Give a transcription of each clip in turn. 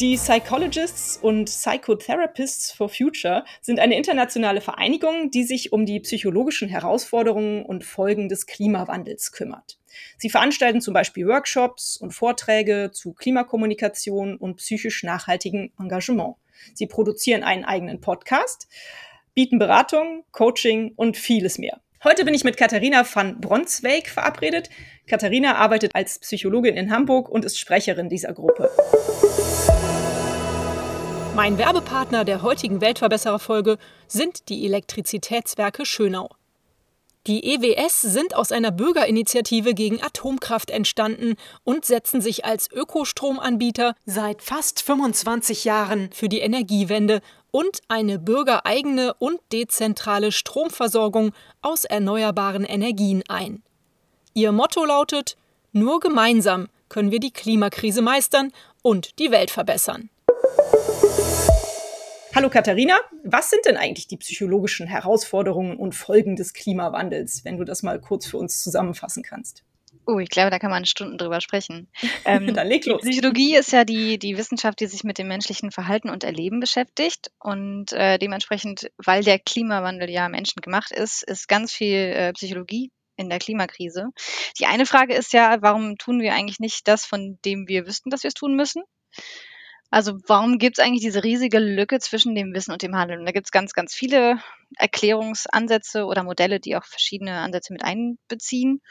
Die Psychologists und Psychotherapists for Future sind eine internationale Vereinigung, die sich um die psychologischen Herausforderungen und Folgen des Klimawandels kümmert. Sie veranstalten zum Beispiel Workshops und Vorträge zu Klimakommunikation und psychisch nachhaltigem Engagement. Sie produzieren einen eigenen Podcast, bieten Beratung, Coaching und vieles mehr. Heute bin ich mit Katharina van Bronswijk verabredet. Katharina arbeitet als Psychologin in Hamburg und ist Sprecherin dieser Gruppe. Mein Werbepartner der heutigen Weltverbesserer-Folge sind die Elektrizitätswerke Schönau. Die EWS sind aus einer Bürgerinitiative gegen Atomkraft entstanden und setzen sich als Ökostromanbieter seit fast 25 Jahren für die Energiewende und eine bürgereigene und dezentrale Stromversorgung aus erneuerbaren Energien ein. Ihr Motto lautet Nur gemeinsam können wir die Klimakrise meistern und die Welt verbessern. Hallo Katharina, was sind denn eigentlich die psychologischen Herausforderungen und Folgen des Klimawandels, wenn du das mal kurz für uns zusammenfassen kannst? Oh, ich glaube, da kann man Stunden drüber sprechen. Ähm, Dann leg los. Psychologie ist ja die, die Wissenschaft, die sich mit dem menschlichen Verhalten und Erleben beschäftigt. Und äh, dementsprechend, weil der Klimawandel ja menschengemacht ist, ist ganz viel äh, Psychologie in der Klimakrise. Die eine Frage ist ja, warum tun wir eigentlich nicht das, von dem wir wüssten, dass wir es tun müssen? Also warum gibt es eigentlich diese riesige Lücke zwischen dem Wissen und dem Handeln? Da gibt es ganz, ganz viele Erklärungsansätze oder Modelle, die auch verschiedene Ansätze mit einbeziehen.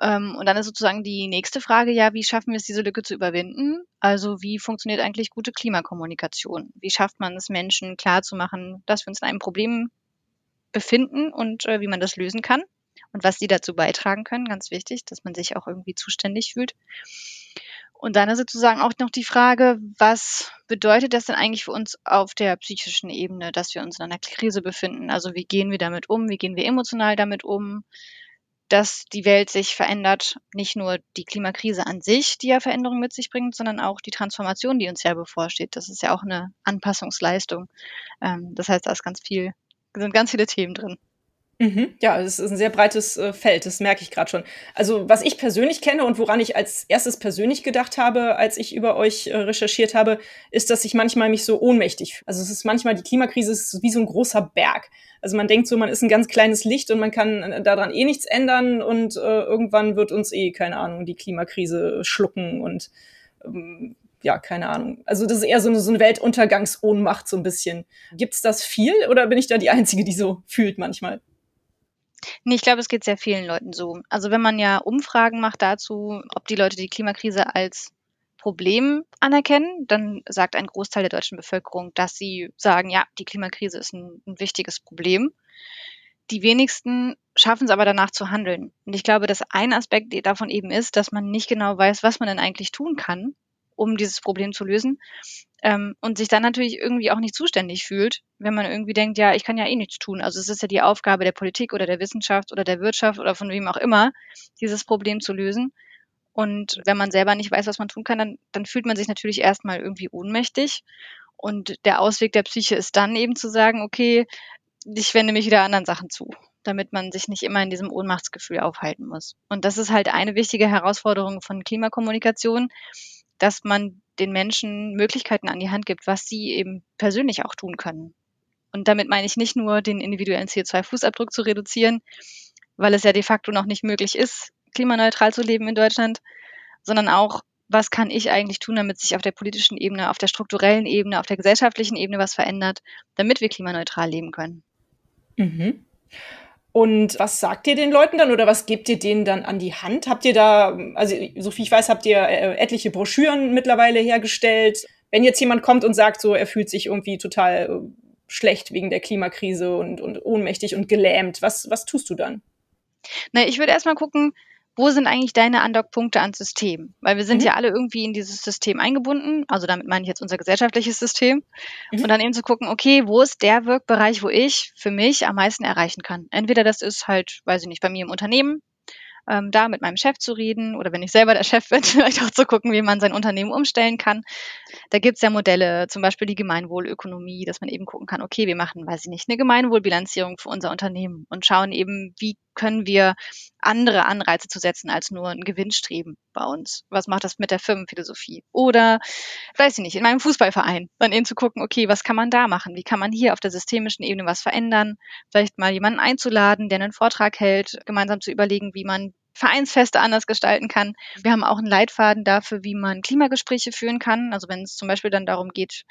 Ähm, und dann ist sozusagen die nächste Frage, ja, wie schaffen wir es, diese Lücke zu überwinden? Also wie funktioniert eigentlich gute Klimakommunikation? Wie schafft man es, Menschen klarzumachen, dass wir uns in einem Problem befinden und äh, wie man das lösen kann und was sie dazu beitragen können? Ganz wichtig, dass man sich auch irgendwie zuständig fühlt. Und dann ist sozusagen auch noch die Frage, was bedeutet das denn eigentlich für uns auf der psychischen Ebene, dass wir uns in einer Krise befinden? Also wie gehen wir damit um? Wie gehen wir emotional damit um? Dass die Welt sich verändert, nicht nur die Klimakrise an sich, die ja Veränderungen mit sich bringt, sondern auch die Transformation, die uns ja bevorsteht. Das ist ja auch eine Anpassungsleistung. Ähm, das heißt, da ist ganz viel, sind ganz viele Themen drin. Mhm. Ja, es ist ein sehr breites äh, Feld, das merke ich gerade schon. Also, was ich persönlich kenne und woran ich als erstes persönlich gedacht habe, als ich über euch äh, recherchiert habe, ist, dass ich manchmal mich so ohnmächtig fühle. Also, es ist manchmal, die Klimakrise ist wie so ein großer Berg. Also, man denkt so, man ist ein ganz kleines Licht und man kann äh, daran eh nichts ändern und äh, irgendwann wird uns eh, keine Ahnung, die Klimakrise schlucken und ähm, ja, keine Ahnung. Also das ist eher so eine, so eine Weltuntergangsohnmacht so ein bisschen. Gibt's das viel oder bin ich da die Einzige, die so fühlt manchmal? Nee, ich glaube, es geht sehr vielen Leuten so. Also wenn man ja Umfragen macht dazu, ob die Leute die Klimakrise als Problem anerkennen, dann sagt ein Großteil der deutschen Bevölkerung, dass sie sagen, ja, die Klimakrise ist ein, ein wichtiges Problem. Die wenigsten schaffen es aber danach zu handeln. Und ich glaube, dass ein Aspekt davon eben ist, dass man nicht genau weiß, was man denn eigentlich tun kann, um dieses Problem zu lösen. Ähm, und sich dann natürlich irgendwie auch nicht zuständig fühlt, wenn man irgendwie denkt, ja, ich kann ja eh nichts tun. Also es ist ja die Aufgabe der Politik oder der Wissenschaft oder der Wirtschaft oder von wem auch immer, dieses Problem zu lösen. Und wenn man selber nicht weiß, was man tun kann, dann, dann fühlt man sich natürlich erstmal irgendwie ohnmächtig. Und der Ausweg der Psyche ist dann eben zu sagen, okay, ich wende mich wieder anderen Sachen zu, damit man sich nicht immer in diesem Ohnmachtsgefühl aufhalten muss. Und das ist halt eine wichtige Herausforderung von Klimakommunikation, dass man den Menschen Möglichkeiten an die Hand gibt, was sie eben persönlich auch tun können. Und damit meine ich nicht nur den individuellen CO2-Fußabdruck zu reduzieren, weil es ja de facto noch nicht möglich ist, klimaneutral zu leben in Deutschland, sondern auch, was kann ich eigentlich tun, damit sich auf der politischen Ebene, auf der strukturellen Ebene, auf der gesellschaftlichen Ebene was verändert, damit wir klimaneutral leben können. Mhm. Und was sagt ihr den Leuten dann oder was gebt ihr denen dann an die Hand? Habt ihr da, also so viel ich weiß, habt ihr äh, etliche Broschüren mittlerweile hergestellt. Wenn jetzt jemand kommt und sagt, so er fühlt sich irgendwie total äh, schlecht wegen der Klimakrise und, und ohnmächtig und gelähmt, was, was tust du dann? Na, ich würde erstmal gucken, wo sind eigentlich deine Andockpunkte ans System? Weil wir sind mhm. ja alle irgendwie in dieses System eingebunden. Also damit meine ich jetzt unser gesellschaftliches System. Mhm. Und dann eben zu gucken, okay, wo ist der Wirkbereich, wo ich für mich am meisten erreichen kann? Entweder das ist halt, weiß ich nicht, bei mir im Unternehmen, ähm, da mit meinem Chef zu reden oder wenn ich selber der Chef bin, vielleicht auch zu gucken, wie man sein Unternehmen umstellen kann. Da gibt es ja Modelle, zum Beispiel die Gemeinwohlökonomie, dass man eben gucken kann, okay, wir machen, weiß ich nicht, eine Gemeinwohlbilanzierung für unser Unternehmen und schauen eben, wie können wir andere Anreize zu setzen als nur ein Gewinnstreben bei uns? Was macht das mit der Firmenphilosophie? Oder, weiß ich nicht, in meinem Fußballverein, dann eben zu gucken, okay, was kann man da machen? Wie kann man hier auf der systemischen Ebene was verändern? Vielleicht mal jemanden einzuladen, der einen Vortrag hält, gemeinsam zu überlegen, wie man Vereinsfeste anders gestalten kann. Wir haben auch einen Leitfaden dafür, wie man Klimagespräche führen kann. Also wenn es zum Beispiel dann darum geht,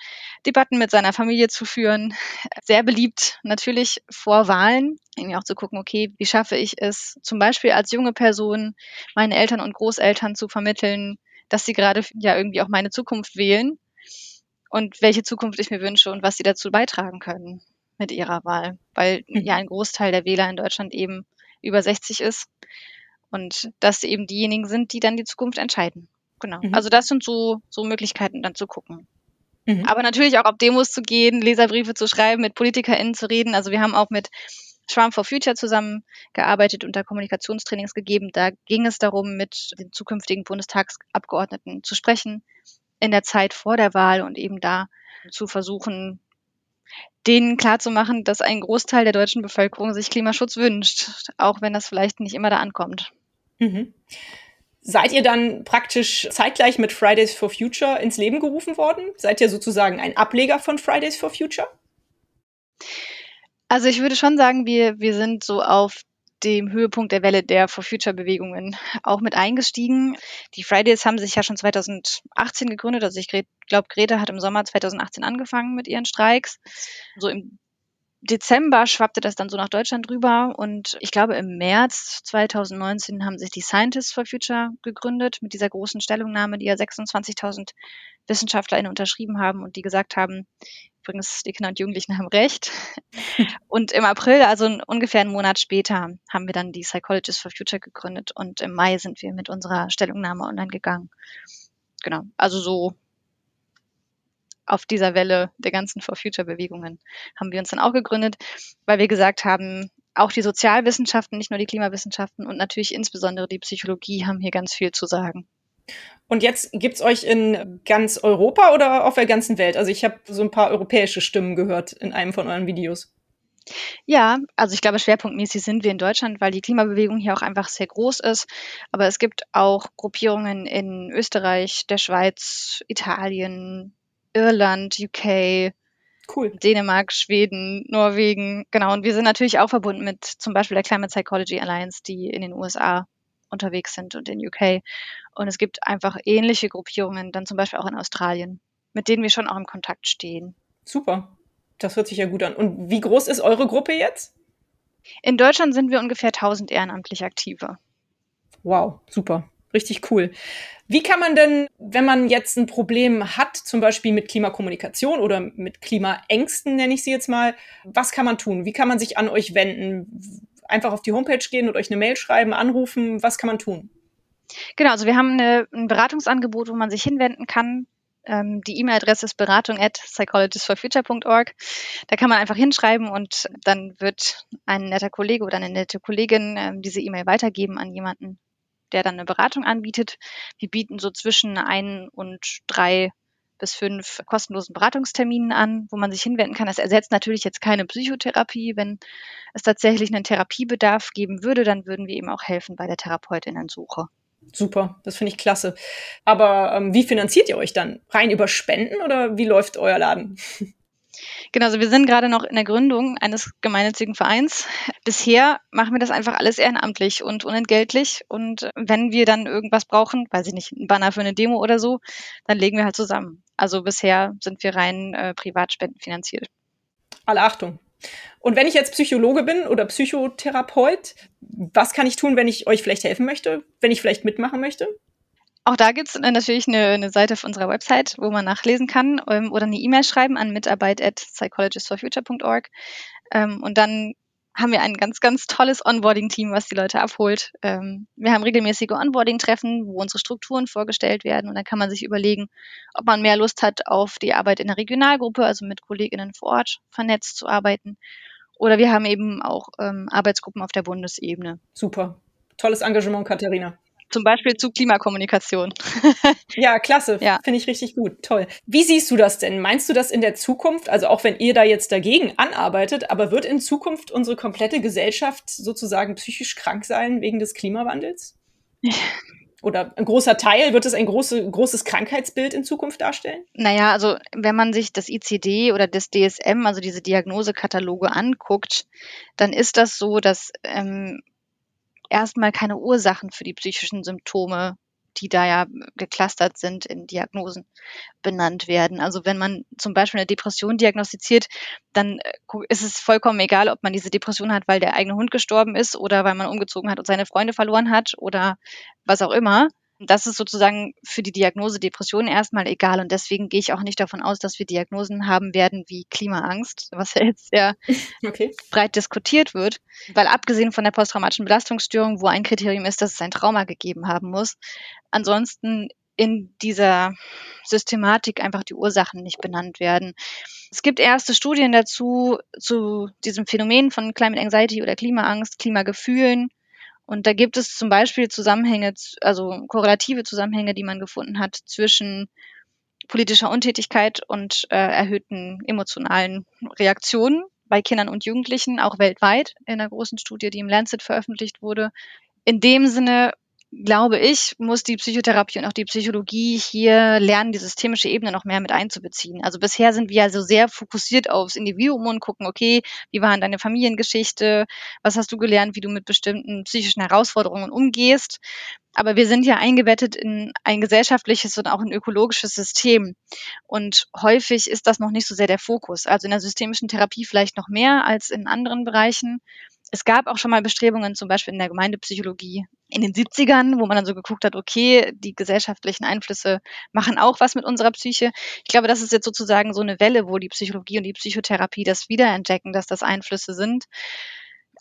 Debatten mit seiner Familie zu führen. Sehr beliebt natürlich vor Wahlen. Irgendwie auch zu gucken, okay, wie schaffe ich es, zum Beispiel als junge Person meine Eltern und Großeltern zu vermitteln, dass sie gerade ja irgendwie auch meine Zukunft wählen und welche Zukunft ich mir wünsche und was sie dazu beitragen können mit ihrer Wahl. Weil mhm. ja ein Großteil der Wähler in Deutschland eben über 60 ist und dass eben diejenigen sind, die dann die Zukunft entscheiden. Genau. Mhm. Also das sind so, so Möglichkeiten dann zu gucken. Mhm. Aber natürlich auch auf Demos zu gehen, Leserbriefe zu schreiben, mit PolitikerInnen zu reden. Also wir haben auch mit Schwarm for Future zusammengearbeitet und da Kommunikationstrainings gegeben. Da ging es darum, mit den zukünftigen Bundestagsabgeordneten zu sprechen in der Zeit vor der Wahl und eben da zu versuchen, denen klarzumachen, dass ein Großteil der deutschen Bevölkerung sich Klimaschutz wünscht, auch wenn das vielleicht nicht immer da ankommt. Mhm. Seid ihr dann praktisch zeitgleich mit Fridays for Future ins Leben gerufen worden? Seid ihr sozusagen ein Ableger von Fridays for Future? Also ich würde schon sagen, wir, wir sind so auf dem Höhepunkt der Welle der For Future Bewegungen auch mit eingestiegen. Die Fridays haben sich ja schon 2018 gegründet. Also ich glaube, Greta hat im Sommer 2018 angefangen mit ihren Streiks. So im Dezember schwappte das dann so nach Deutschland rüber und ich glaube im März 2019 haben sich die Scientists for Future gegründet mit dieser großen Stellungnahme, die ja 26.000 WissenschaftlerInnen unterschrieben haben und die gesagt haben, übrigens die Kinder und Jugendlichen haben recht. Und im April, also ungefähr einen Monat später, haben wir dann die Psychologists for Future gegründet und im Mai sind wir mit unserer Stellungnahme online gegangen. Genau, also so auf dieser Welle der ganzen For Future Bewegungen haben wir uns dann auch gegründet, weil wir gesagt haben, auch die Sozialwissenschaften, nicht nur die Klimawissenschaften und natürlich insbesondere die Psychologie haben hier ganz viel zu sagen. Und jetzt gibt es euch in ganz Europa oder auf der ganzen Welt? Also ich habe so ein paar europäische Stimmen gehört in einem von euren Videos. Ja, also ich glaube, schwerpunktmäßig sind wir in Deutschland, weil die Klimabewegung hier auch einfach sehr groß ist. Aber es gibt auch Gruppierungen in Österreich, der Schweiz, Italien, Irland, UK, cool. Dänemark, Schweden, Norwegen. Genau. Und wir sind natürlich auch verbunden mit zum Beispiel der Climate Psychology Alliance, die in den USA unterwegs sind und in UK. Und es gibt einfach ähnliche Gruppierungen, dann zum Beispiel auch in Australien, mit denen wir schon auch im Kontakt stehen. Super. Das hört sich ja gut an. Und wie groß ist eure Gruppe jetzt? In Deutschland sind wir ungefähr 1000 ehrenamtlich Aktive. Wow, super. Richtig cool. Wie kann man denn, wenn man jetzt ein Problem hat, zum Beispiel mit Klimakommunikation oder mit Klimaängsten, nenne ich sie jetzt mal, was kann man tun? Wie kann man sich an euch wenden? Einfach auf die Homepage gehen und euch eine Mail schreiben, anrufen? Was kann man tun? Genau, also wir haben eine, ein Beratungsangebot, wo man sich hinwenden kann. Ähm, die E-Mail-Adresse ist beratung at psychologistforfuture.org. Da kann man einfach hinschreiben und dann wird ein netter Kollege oder eine nette Kollegin ähm, diese E-Mail weitergeben an jemanden, der dann eine Beratung anbietet. Wir bieten so zwischen ein und drei bis fünf kostenlosen Beratungsterminen an, wo man sich hinwenden kann. Das ersetzt natürlich jetzt keine Psychotherapie. Wenn es tatsächlich einen Therapiebedarf geben würde, dann würden wir eben auch helfen bei der Therapeutinnensuche. Super, das finde ich klasse. Aber ähm, wie finanziert ihr euch dann? Rein über Spenden oder wie läuft euer Laden? Genau, also wir sind gerade noch in der Gründung eines gemeinnützigen Vereins. Bisher machen wir das einfach alles ehrenamtlich und unentgeltlich. Und wenn wir dann irgendwas brauchen, weiß ich nicht, ein Banner für eine Demo oder so, dann legen wir halt zusammen. Also bisher sind wir rein äh, Privatspenden finanziert. Alle Achtung. Und wenn ich jetzt Psychologe bin oder Psychotherapeut, was kann ich tun, wenn ich euch vielleicht helfen möchte, wenn ich vielleicht mitmachen möchte? Auch da gibt es natürlich eine, eine, Seite auf unserer Website, wo man nachlesen kann ähm, oder eine E-Mail schreiben an mitarbeit at psychologistforfuture.org ähm, und dann haben wir ein ganz, ganz tolles Onboarding-Team, was die Leute abholt. Ähm, wir haben regelmäßige Onboarding-Treffen, wo unsere Strukturen vorgestellt werden und dann kann man sich überlegen, ob man mehr Lust hat auf die Arbeit in der Regionalgruppe, also mit KollegInnen vor Ort vernetzt zu arbeiten. Oder wir haben eben auch ähm, Arbeitsgruppen auf der Bundesebene. Super. Tolles Engagement, Katharina. Zum Beispiel zu Klimakommunikation. ja, klasse. Ja. Finde ich richtig gut. Toll. Wie siehst du das denn? Meinst du das in der Zukunft, also auch wenn ihr da jetzt dagegen anarbeitet, aber wird in Zukunft unsere komplette Gesellschaft sozusagen psychisch krank sein wegen des Klimawandels? Oder ein großer Teil, wird es ein große, großes Krankheitsbild in Zukunft darstellen? Naja, also wenn man sich das ICD oder das DSM, also diese Diagnosekataloge anguckt, dann ist das so, dass ähm, erstmal keine Ursachen für die psychischen Symptome, die da ja geclustert sind in Diagnosen, benannt werden. Also wenn man zum Beispiel eine Depression diagnostiziert, dann äh, ist es vollkommen egal, ob man diese Depression hat, weil der eigene Hund gestorben ist oder weil man umgezogen hat und seine Freunde verloren hat oder was auch immer das ist sozusagen für die Diagnose Depression erstmal egal. Und deswegen gehe ich auch nicht davon aus, dass wir Diagnosen haben werden wie Klimaangst, was ja jetzt sehr okay. breit diskutiert wird. Weil abgesehen von der posttraumatischen Belastungsstörung, wo ein Kriterium ist, dass es ein Trauma gegeben haben muss, ansonsten in dieser Systematik einfach die Ursachen nicht benannt werden. Es gibt erste Studien dazu, zu diesem Phänomen von Climate Anxiety oder Klimaangst, Klimagefühlen und da gibt es zum Beispiel Zusammenhänge, also korrelative Zusammenhänge, die man gefunden hat zwischen politischer Untätigkeit und äh, erhöhten emotionalen Reaktionen bei Kindern und Jugendlichen, auch weltweit, in einer großen Studie, die im Lancet veröffentlicht wurde. In dem Sinne glaube ich, muss die Psychotherapie und auch die Psychologie hier lernen, die systemische Ebene noch mehr mit einzubeziehen. Also bisher sind wir ja so sehr fokussiert aufs Individuum und gucken, okay, wie war deine Familiengeschichte? Was hast du gelernt, wie du mit bestimmten psychischen Herausforderungen umgehst? Aber wir sind ja eingebettet in ein gesellschaftliches und auch ein ökologisches System. Und häufig ist das noch nicht so sehr der Fokus. Also in der systemischen Therapie vielleicht noch mehr als in anderen Bereichen. Es gab auch schon mal Bestrebungen, zum Beispiel in der Gemeindepsychologie in den 70ern, wo man dann so geguckt hat, okay, die gesellschaftlichen Einflüsse machen auch was mit unserer Psyche. Ich glaube, das ist jetzt sozusagen so eine Welle, wo die Psychologie und die Psychotherapie das wiederentdecken, dass das Einflüsse sind.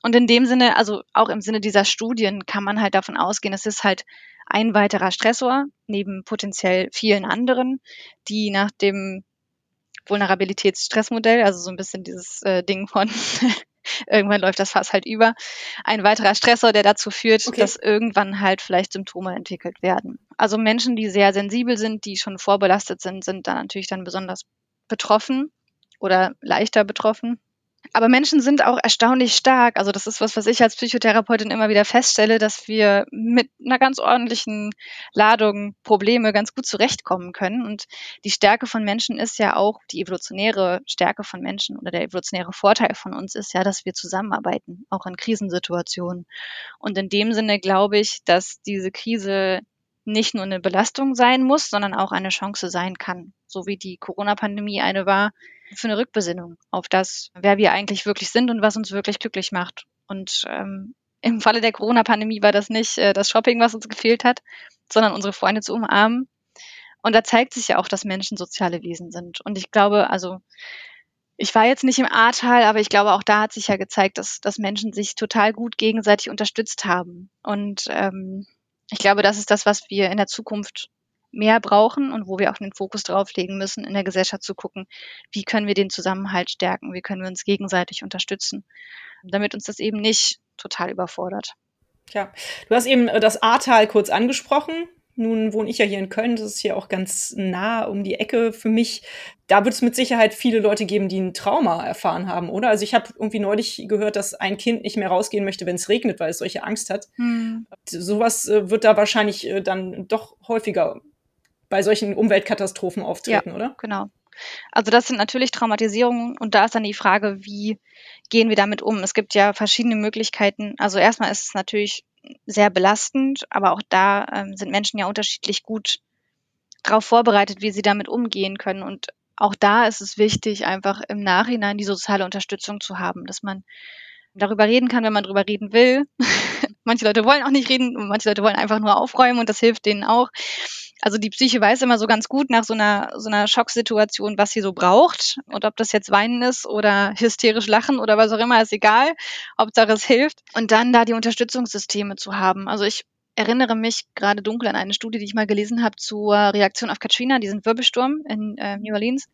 Und in dem Sinne, also auch im Sinne dieser Studien, kann man halt davon ausgehen, es ist halt ein weiterer Stressor neben potenziell vielen anderen, die nach dem Vulnerabilitätsstressmodell, also so ein bisschen dieses äh, Ding von irgendwann läuft das Fass halt über. Ein weiterer Stressor, der dazu führt, okay. dass irgendwann halt vielleicht Symptome entwickelt werden. Also Menschen, die sehr sensibel sind, die schon vorbelastet sind, sind dann natürlich dann besonders betroffen oder leichter betroffen. Aber Menschen sind auch erstaunlich stark. Also das ist was, was ich als Psychotherapeutin immer wieder feststelle, dass wir mit einer ganz ordentlichen Ladung Probleme ganz gut zurechtkommen können. Und die Stärke von Menschen ist ja auch, die evolutionäre Stärke von Menschen oder der evolutionäre Vorteil von uns ist ja, dass wir zusammenarbeiten, auch in Krisensituationen. Und in dem Sinne glaube ich, dass diese Krise nicht nur eine Belastung sein muss, sondern auch eine Chance sein kann. So wie die Corona-Pandemie eine war, für eine Rückbesinnung auf das, wer wir eigentlich wirklich sind und was uns wirklich glücklich macht. Und ähm, im Falle der Corona-Pandemie war das nicht äh, das Shopping, was uns gefehlt hat, sondern unsere Freunde zu umarmen. Und da zeigt sich ja auch, dass Menschen soziale Wesen sind. Und ich glaube, also ich war jetzt nicht im Ahrtal, aber ich glaube, auch da hat sich ja gezeigt, dass, dass Menschen sich total gut gegenseitig unterstützt haben. Und ähm, ich glaube, das ist das, was wir in der Zukunft mehr brauchen und wo wir auch den Fokus drauf legen müssen, in der Gesellschaft zu gucken, wie können wir den Zusammenhalt stärken, wie können wir uns gegenseitig unterstützen, damit uns das eben nicht total überfordert. Ja, du hast eben das Ahrtal kurz angesprochen. Nun wohne ich ja hier in Köln, das ist hier auch ganz nah um die Ecke für mich. Da wird es mit Sicherheit viele Leute geben, die ein Trauma erfahren haben, oder? Also ich habe irgendwie neulich gehört, dass ein Kind nicht mehr rausgehen möchte, wenn es regnet, weil es solche Angst hat. Hm. Sowas äh, wird da wahrscheinlich äh, dann doch häufiger bei solchen Umweltkatastrophen auftreten, ja, oder? Genau. Also das sind natürlich Traumatisierungen und da ist dann die Frage, wie gehen wir damit um? Es gibt ja verschiedene Möglichkeiten. Also erstmal ist es natürlich sehr belastend, aber auch da ähm, sind Menschen ja unterschiedlich gut darauf vorbereitet, wie sie damit umgehen können. Und auch da ist es wichtig, einfach im Nachhinein die soziale Unterstützung zu haben, dass man darüber reden kann, wenn man darüber reden will Manche Leute wollen auch nicht reden und manche Leute wollen einfach nur aufräumen und das hilft denen auch. Also die Psyche weiß immer so ganz gut nach so einer, so einer Schocksituation, was sie so braucht. Und ob das jetzt Weinen ist oder hysterisch lachen oder was auch immer, ist egal. Hauptsache es hilft. Und dann da die Unterstützungssysteme zu haben. Also ich erinnere mich gerade dunkel an eine Studie, die ich mal gelesen habe zur Reaktion auf Katrina, diesen Wirbelsturm in äh, New Orleans.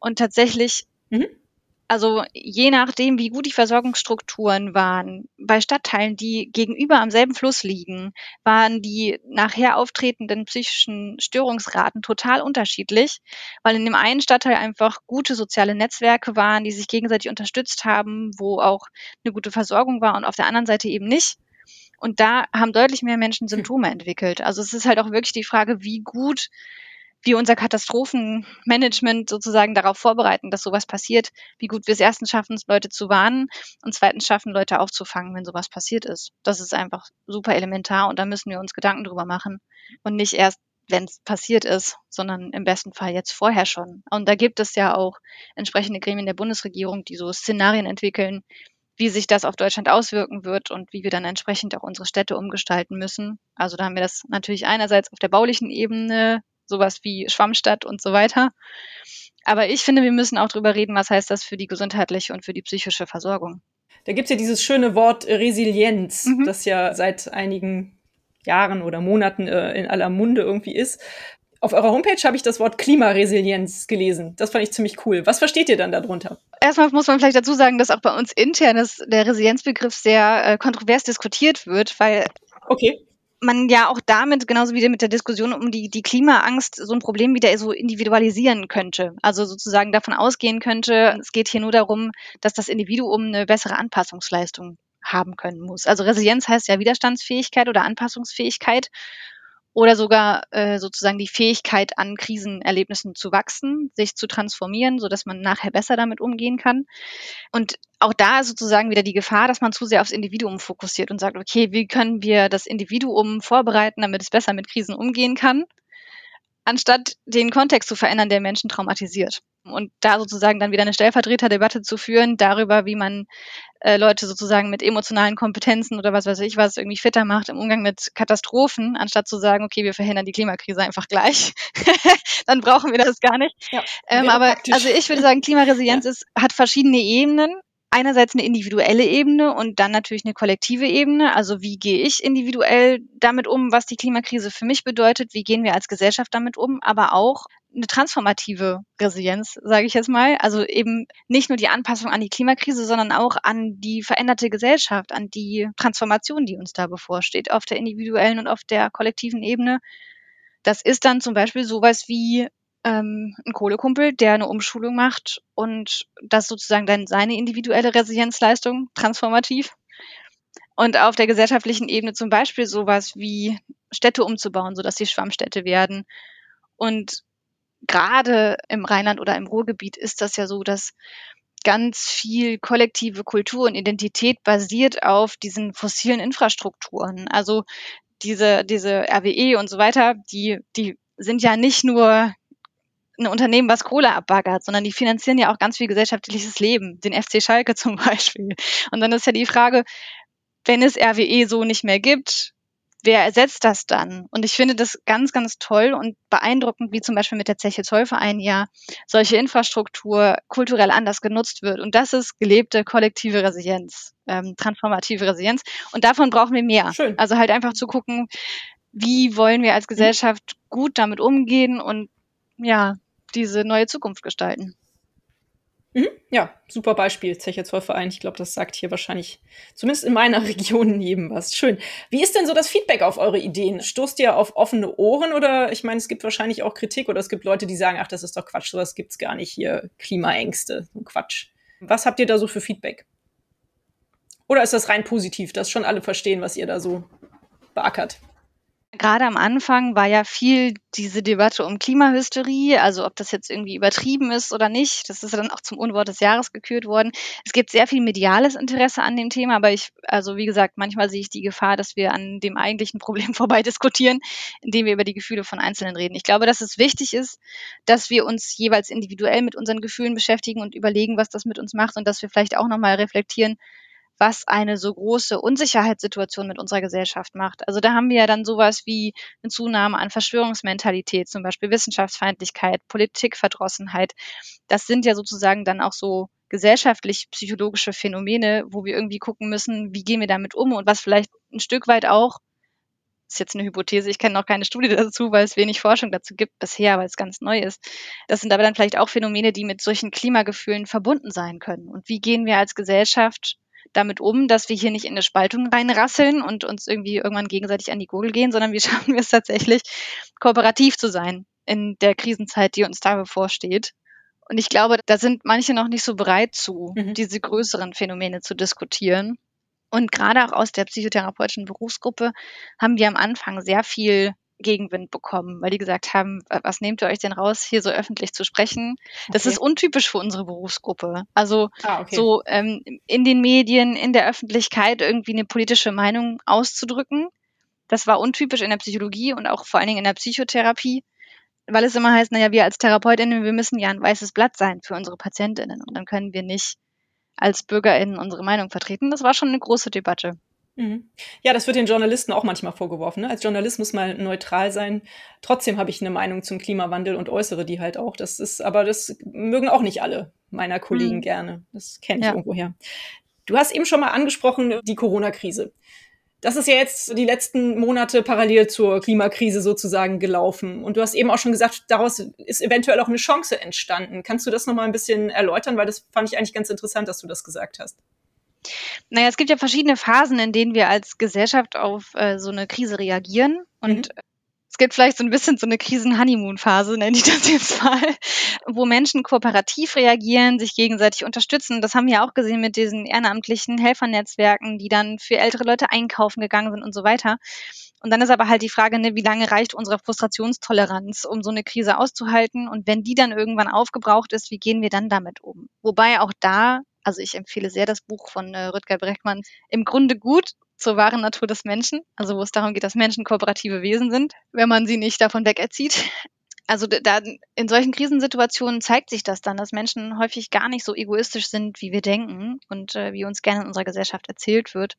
Und tatsächlich mhm. Also je nachdem, wie gut die Versorgungsstrukturen waren, bei Stadtteilen, die gegenüber am selben Fluss liegen, waren die nachher auftretenden psychischen Störungsraten total unterschiedlich, weil in dem einen Stadtteil einfach gute soziale Netzwerke waren, die sich gegenseitig unterstützt haben, wo auch eine gute Versorgung war und auf der anderen Seite eben nicht. Und da haben deutlich mehr Menschen hm. Symptome entwickelt. Also es ist halt auch wirklich die Frage, wie gut wir unser Katastrophenmanagement sozusagen darauf vorbereiten, dass sowas passiert, wie gut wir es erstens schaffen, Leute zu warnen und zweitens schaffen, Leute aufzufangen, wenn sowas passiert ist. Das ist einfach super elementar und da müssen wir uns Gedanken drüber machen und nicht erst wenn es passiert ist, sondern im besten Fall jetzt vorher schon. Und da gibt es ja auch entsprechende Gremien der Bundesregierung, die so Szenarien entwickeln, wie sich das auf Deutschland auswirken wird und wie wir dann entsprechend auch unsere Städte umgestalten müssen. Also da haben wir das natürlich einerseits auf der baulichen Ebene sowas wie Schwammstadt und so weiter. Aber ich finde, wir müssen auch drüber reden, was heißt das für die gesundheitliche und für die psychische Versorgung. Da gibt es ja dieses schöne Wort Resilienz, mhm. das ja seit einigen Jahren oder Monaten äh, in aller Munde irgendwie ist. Auf eurer Homepage habe ich das Wort Klimaresilienz gelesen. Das fand ich ziemlich cool. Was versteht ihr dann darunter? Erstmal muss man vielleicht dazu sagen, dass auch bei uns intern ist der Resilienzbegriff sehr äh, kontrovers diskutiert wird, weil okay man ja auch damit, genauso wie mit der Diskussion um die, die Klimaangst, so ein Problem wieder so individualisieren könnte. Also sozusagen davon ausgehen könnte, es geht hier nur darum, dass das Individuum eine bessere Anpassungsleistung haben können muss. Also Resilienz heißt ja Widerstandsfähigkeit oder Anpassungsfähigkeit oder sogar äh, sozusagen die Fähigkeit an Krisenerlebnissen zu wachsen, sich zu transformieren, so dass man nachher besser damit umgehen kann. Und auch da ist sozusagen wieder die Gefahr, dass man zu sehr aufs Individuum fokussiert und sagt, okay, wie können wir das Individuum vorbereiten, damit es besser mit Krisen umgehen kann, anstatt den Kontext zu verändern, der Menschen traumatisiert und da sozusagen dann wieder eine Stellvertreterdebatte zu führen darüber, wie man äh, Leute sozusagen mit emotionalen Kompetenzen oder was weiß ich was irgendwie fitter macht im Umgang mit Katastrophen, anstatt zu sagen, okay, wir verhindern die Klimakrise einfach gleich. dann brauchen wir das gar nicht. Ja, ähm, aber praktisch. also ich würde sagen, Klimaresilienz ja. ist, hat verschiedene Ebenen einerseits eine individuelle Ebene und dann natürlich eine kollektive Ebene. Also wie gehe ich individuell damit um, was die Klimakrise für mich bedeutet? Wie gehen wir als Gesellschaft damit um? Aber auch eine transformative Resilienz, sage ich jetzt mal. Also eben nicht nur die Anpassung an die Klimakrise, sondern auch an die veränderte Gesellschaft, an die Transformation, die uns da bevorsteht, auf der individuellen und auf der kollektiven Ebene. Das ist dann zum Beispiel sowas wie ähm, ein Kohlekumpel, der eine Umschulung macht und das sozusagen dann seine individuelle Resilienzleistung transformativ. Und auf der gesellschaftlichen Ebene zum Beispiel sowas wie Städte umzubauen, sodass sie Schwammstädte werden. Und gerade im Rheinland oder im Ruhrgebiet ist das ja so, dass ganz viel kollektive Kultur und Identität basiert auf diesen fossilen Infrastrukturen. Also diese, diese RWE und so weiter, die, die sind ja nicht nur ein Unternehmen, was Kohle abbaggert, sondern die finanzieren ja auch ganz viel gesellschaftliches Leben, den FC Schalke zum Beispiel. Und dann ist ja die Frage, wenn es RWE so nicht mehr gibt, wer ersetzt das dann? Und ich finde das ganz, ganz toll und beeindruckend, wie zum Beispiel mit der Zeche Zollverein ja solche Infrastruktur kulturell anders genutzt wird. Und das ist gelebte kollektive Resilienz, ähm, transformative Resilienz. Und davon brauchen wir mehr. Schön. Also halt einfach zu gucken, wie wollen wir als Gesellschaft gut damit umgehen und ja, diese neue Zukunft gestalten. Mhm. Ja, super Beispiel, Zeche Zollverein. Ich glaube, das sagt hier wahrscheinlich, zumindest in meiner Region, jedem was. Schön. Wie ist denn so das Feedback auf eure Ideen? Stoßt ihr auf offene Ohren oder ich meine, es gibt wahrscheinlich auch Kritik oder es gibt Leute, die sagen, ach, das ist doch Quatsch, sowas gibt's gar nicht hier. Klimaängste, Quatsch. Was habt ihr da so für Feedback? Oder ist das rein positiv, dass schon alle verstehen, was ihr da so beackert? Gerade am Anfang war ja viel diese Debatte um Klimahysterie, also ob das jetzt irgendwie übertrieben ist oder nicht. Das ist dann auch zum Unwort des Jahres gekürt worden. Es gibt sehr viel mediales Interesse an dem Thema, aber ich, also wie gesagt, manchmal sehe ich die Gefahr, dass wir an dem eigentlichen Problem vorbei diskutieren, indem wir über die Gefühle von Einzelnen reden. Ich glaube, dass es wichtig ist, dass wir uns jeweils individuell mit unseren Gefühlen beschäftigen und überlegen, was das mit uns macht und dass wir vielleicht auch nochmal reflektieren, was eine so große Unsicherheitssituation mit unserer Gesellschaft macht. Also da haben wir ja dann sowas wie eine Zunahme an Verschwörungsmentalität, zum Beispiel Wissenschaftsfeindlichkeit, Politikverdrossenheit. Das sind ja sozusagen dann auch so gesellschaftlich-psychologische Phänomene, wo wir irgendwie gucken müssen, wie gehen wir damit um und was vielleicht ein Stück weit auch ist jetzt eine Hypothese, ich kenne noch keine Studie dazu, weil es wenig Forschung dazu gibt bisher, weil es ganz neu ist. Das sind aber dann vielleicht auch Phänomene, die mit solchen Klimagefühlen verbunden sein können. Und wie gehen wir als Gesellschaft damit um, dass wir hier nicht in eine Spaltung reinrasseln und uns irgendwie irgendwann gegenseitig an die Gurgel gehen, sondern wie schaffen wir es tatsächlich, kooperativ zu sein in der Krisenzeit, die uns da bevorsteht. Und ich glaube, da sind manche noch nicht so bereit zu, mhm. diese größeren Phänomene zu diskutieren. Und gerade auch aus der psychotherapeutischen Berufsgruppe haben wir am Anfang sehr viel Gegenwind bekommen, weil die gesagt haben, was nehmt ihr euch denn raus, hier so öffentlich zu sprechen? Das okay. ist untypisch für unsere Berufsgruppe. Also ah, okay. so ähm, in den Medien, in der Öffentlichkeit irgendwie eine politische Meinung auszudrücken. Das war untypisch in der Psychologie und auch vor allen Dingen in der Psychotherapie, weil es immer heißt, naja, wir als Therapeutinnen, wir müssen ja ein weißes Blatt sein für unsere Patientinnen und dann können wir nicht als BürgerInnen unsere Meinung vertreten. Das war schon eine große Debatte. Mhm. Ja, das wird den Journalisten auch manchmal vorgeworfen. Ne? Als Journalist muss man neutral sein. Trotzdem habe ich eine Meinung zum Klimawandel und äußere die halt auch. Das ist, aber das mögen auch nicht alle meiner Kollegen mhm. gerne. Das kenne ich ja. irgendwoher. Du hast eben schon mal angesprochen, die Corona-Krise. Das ist ja jetzt die letzten Monate parallel zur Klimakrise sozusagen gelaufen. Und du hast eben auch schon gesagt, daraus ist eventuell auch eine Chance entstanden. Kannst du das nochmal ein bisschen erläutern? Weil das fand ich eigentlich ganz interessant, dass du das gesagt hast. Naja, es gibt ja verschiedene Phasen, in denen wir als Gesellschaft auf äh, so eine Krise reagieren. Und mhm es gibt vielleicht so ein bisschen so eine Krisen-Honeymoon-Phase, nenne ich das jetzt mal, wo Menschen kooperativ reagieren, sich gegenseitig unterstützen. Das haben wir auch gesehen mit diesen ehrenamtlichen Helfernetzwerken, die dann für ältere Leute einkaufen gegangen sind und so weiter. Und dann ist aber halt die Frage, ne, wie lange reicht unsere Frustrationstoleranz, um so eine Krise auszuhalten? Und wenn die dann irgendwann aufgebraucht ist, wie gehen wir dann damit um? Wobei auch da also ich empfehle sehr das Buch von äh, Rüdger Breckmann, im Grunde gut, zur wahren Natur des Menschen, also wo es darum geht, dass Menschen kooperative Wesen sind, wenn man sie nicht davon wegerzieht. Also da, in solchen Krisensituationen zeigt sich das dann, dass Menschen häufig gar nicht so egoistisch sind, wie wir denken und äh, wie uns gerne in unserer Gesellschaft erzählt wird.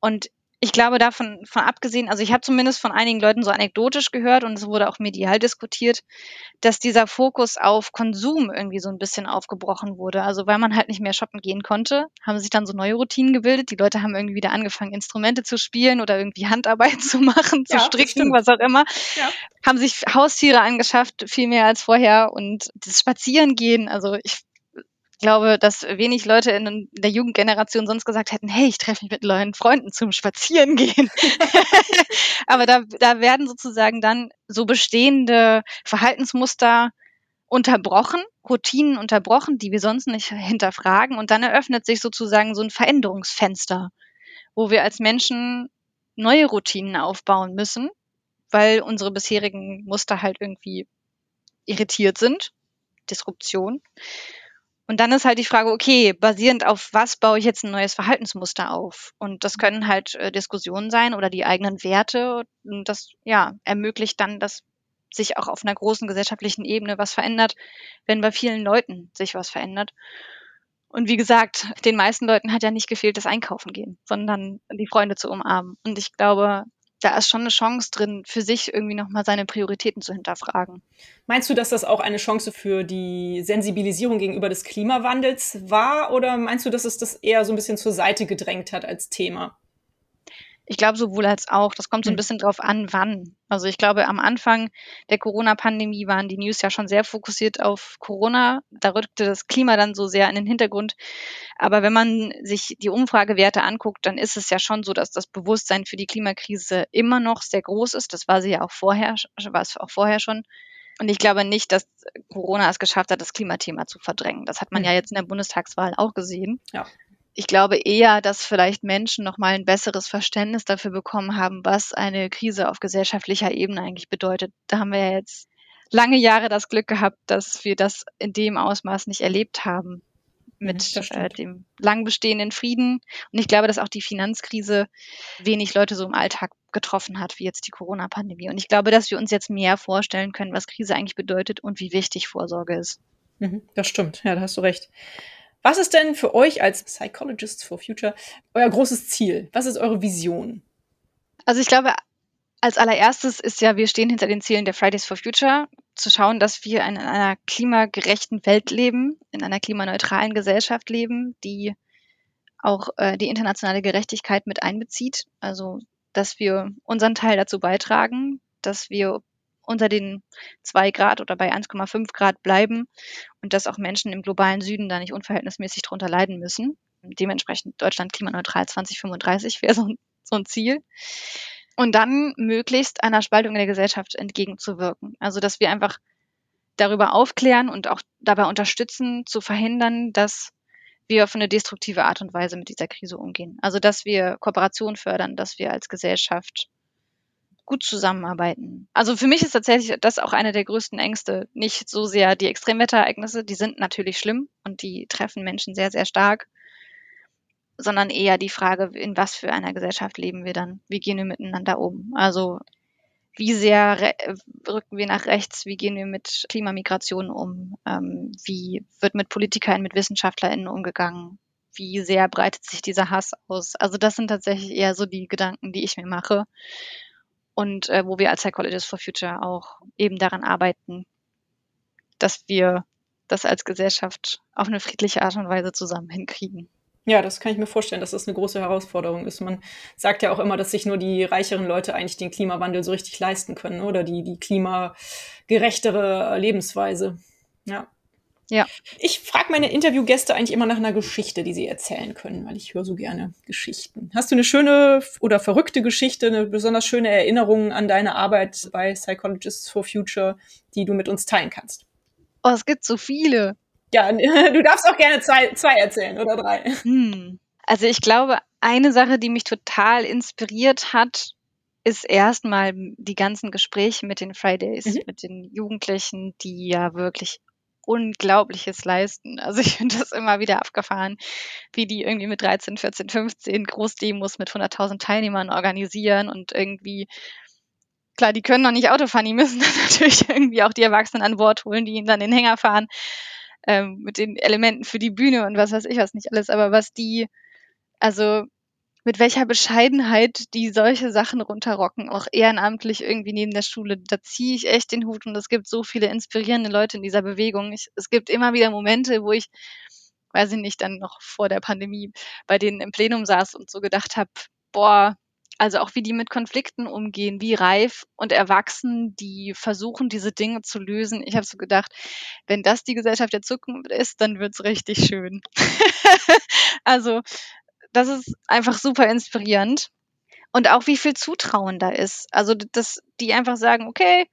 Und ich glaube davon von abgesehen, also ich habe zumindest von einigen Leuten so anekdotisch gehört und es wurde auch medial diskutiert, dass dieser Fokus auf Konsum irgendwie so ein bisschen aufgebrochen wurde. Also weil man halt nicht mehr shoppen gehen konnte, haben sich dann so neue Routinen gebildet. Die Leute haben irgendwie wieder angefangen, Instrumente zu spielen oder irgendwie Handarbeit zu machen, zu ja, stricken, was auch immer. Ja. Haben sich Haustiere angeschafft, viel mehr als vorher und das Spazierengehen. Also ich glaube, dass wenig Leute in der Jugendgeneration sonst gesagt hätten, hey, ich treffe mich mit neuen Freunden zum Spazierengehen. Aber da, da werden sozusagen dann so bestehende Verhaltensmuster unterbrochen, Routinen unterbrochen, die wir sonst nicht hinterfragen. Und dann eröffnet sich sozusagen so ein Veränderungsfenster, wo wir als Menschen neue Routinen aufbauen müssen, weil unsere bisherigen Muster halt irgendwie irritiert sind. Disruption. Und dann ist halt die Frage, okay, basierend auf was baue ich jetzt ein neues Verhaltensmuster auf? Und das können halt äh, Diskussionen sein oder die eigenen Werte. Und das ja, ermöglicht dann, dass sich auch auf einer großen gesellschaftlichen Ebene was verändert, wenn bei vielen Leuten sich was verändert. Und wie gesagt, den meisten Leuten hat ja nicht gefehlt das Einkaufen gehen, sondern die Freunde zu umarmen. Und ich glaube, da ist schon eine Chance drin, für sich irgendwie nochmal seine Prioritäten zu hinterfragen. Meinst du, dass das auch eine Chance für die Sensibilisierung gegenüber des Klimawandels war? Oder meinst du, dass es das eher so ein bisschen zur Seite gedrängt hat als Thema? Ich glaube sowohl als auch. Das kommt so ein hm. bisschen drauf an, wann. Also ich glaube, am Anfang der Corona-Pandemie waren die News ja schon sehr fokussiert auf Corona. Da rückte das Klima dann so sehr in den Hintergrund. Aber wenn man sich die Umfragewerte anguckt, dann ist es ja schon so, dass das Bewusstsein für die Klimakrise immer noch sehr groß ist. Das war sie ja auch vorher, war es auch vorher schon. Und ich glaube nicht, dass Corona es geschafft hat, das Klimathema zu verdrängen. Das hat man ja hm. jetzt in der Bundestagswahl auch gesehen. Ja ich glaube eher, dass vielleicht Menschen noch mal ein besseres Verständnis dafür bekommen haben, was eine Krise auf gesellschaftlicher Ebene eigentlich bedeutet. Da haben wir ja jetzt lange Jahre das Glück gehabt, dass wir das in dem Ausmaß nicht erlebt haben mit ja, äh, dem lang bestehenden Frieden. Und ich glaube, dass auch die Finanzkrise wenig Leute so im Alltag getroffen hat, wie jetzt die Corona-Pandemie. Und ich glaube, dass wir uns jetzt mehr vorstellen können, was Krise eigentlich bedeutet und wie wichtig Vorsorge ist. Mhm, das stimmt, ja, da hast du recht. Was ist denn für euch als Psychologists for Future euer großes Ziel? Was ist eure Vision? Also ich glaube, als allererstes ist ja, wir stehen hinter den Zielen der Fridays for Future, zu schauen, dass wir in einer klimagerechten Welt leben, in einer klimaneutralen Gesellschaft leben, die auch äh, die internationale Gerechtigkeit mit einbezieht. Also, dass wir unseren Teil dazu beitragen, dass wir unter den zwei Grad oder bei 1,5 Grad bleiben und dass auch Menschen im globalen Süden da nicht unverhältnismäßig drunter leiden müssen. Dementsprechend Deutschland klimaneutral 2035 wäre so, so ein Ziel. Und dann möglichst einer Spaltung in der Gesellschaft entgegenzuwirken. Also, dass wir einfach darüber aufklären und auch dabei unterstützen, zu verhindern, dass wir auf eine destruktive Art und Weise mit dieser Krise umgehen. Also, dass wir Kooperation fördern, dass wir als Gesellschaft gut zusammenarbeiten. Also für mich ist tatsächlich das auch eine der größten Ängste. Nicht so sehr die Extremwetterereignisse, die sind natürlich schlimm und die treffen Menschen sehr, sehr stark, sondern eher die Frage, in was für einer Gesellschaft leben wir dann? Wie gehen wir miteinander um? Also wie sehr rücken wir nach rechts? Wie gehen wir mit Klimamigration um? Ähm, wie wird mit PolitikerInnen, mit WissenschaftlerInnen umgegangen? Wie sehr breitet sich dieser Hass aus? Also das sind tatsächlich eher so die Gedanken, die ich mir mache und äh, wo wir als Psychologists for Future auch eben daran arbeiten, dass wir das als Gesellschaft auf eine friedliche Art und Weise zusammen hinkriegen. Ja, das kann ich mir vorstellen, dass das eine große Herausforderung ist. Man sagt ja auch immer, dass sich nur die reicheren Leute eigentlich den Klimawandel so richtig leisten können oder die, die klimagerechtere Lebensweise. Ja. Ja. Ich frage meine Interviewgäste eigentlich immer nach einer Geschichte, die sie erzählen können, weil ich höre so gerne Geschichten. Hast du eine schöne oder verrückte Geschichte, eine besonders schöne Erinnerung an deine Arbeit bei Psychologists for Future, die du mit uns teilen kannst? Oh, es gibt so viele. Ja, du darfst auch gerne zwei, zwei erzählen oder drei. Hm. Also ich glaube, eine Sache, die mich total inspiriert hat, ist erstmal die ganzen Gespräche mit den Fridays, mhm. mit den Jugendlichen, die ja wirklich Unglaubliches leisten. Also ich finde das immer wieder abgefahren, wie die irgendwie mit 13, 14, 15 Großdemos mit 100.000 Teilnehmern organisieren und irgendwie, klar, die können noch nicht Auto fahren, die müssen dann natürlich irgendwie auch die Erwachsenen an Bord holen, die ihnen dann den Hänger fahren ähm, mit den Elementen für die Bühne und was weiß ich was nicht alles. Aber was die, also mit welcher Bescheidenheit die solche Sachen runterrocken, auch ehrenamtlich irgendwie neben der Schule. Da ziehe ich echt den Hut und es gibt so viele inspirierende Leute in dieser Bewegung. Ich, es gibt immer wieder Momente, wo ich, weiß ich nicht, dann noch vor der Pandemie bei denen im Plenum saß und so gedacht habe, boah, also auch wie die mit Konflikten umgehen, wie reif und erwachsen die versuchen, diese Dinge zu lösen. Ich habe so gedacht, wenn das die Gesellschaft der Zukunft ist, dann wird's richtig schön. also das ist einfach super inspirierend. Und auch wie viel Zutrauen da ist. Also, dass die einfach sagen, okay,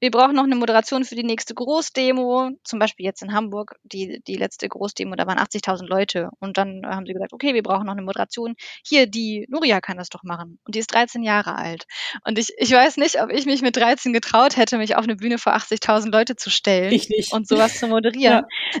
wir brauchen noch eine Moderation für die nächste Großdemo, zum Beispiel jetzt in Hamburg, die, die letzte Großdemo, da waren 80.000 Leute. Und dann haben sie gesagt, okay, wir brauchen noch eine Moderation. Hier, die Nuria kann das doch machen. Und die ist 13 Jahre alt. Und ich, ich weiß nicht, ob ich mich mit 13 getraut hätte, mich auf eine Bühne vor 80.000 Leute zu stellen ich nicht. und sowas zu moderieren. Ja.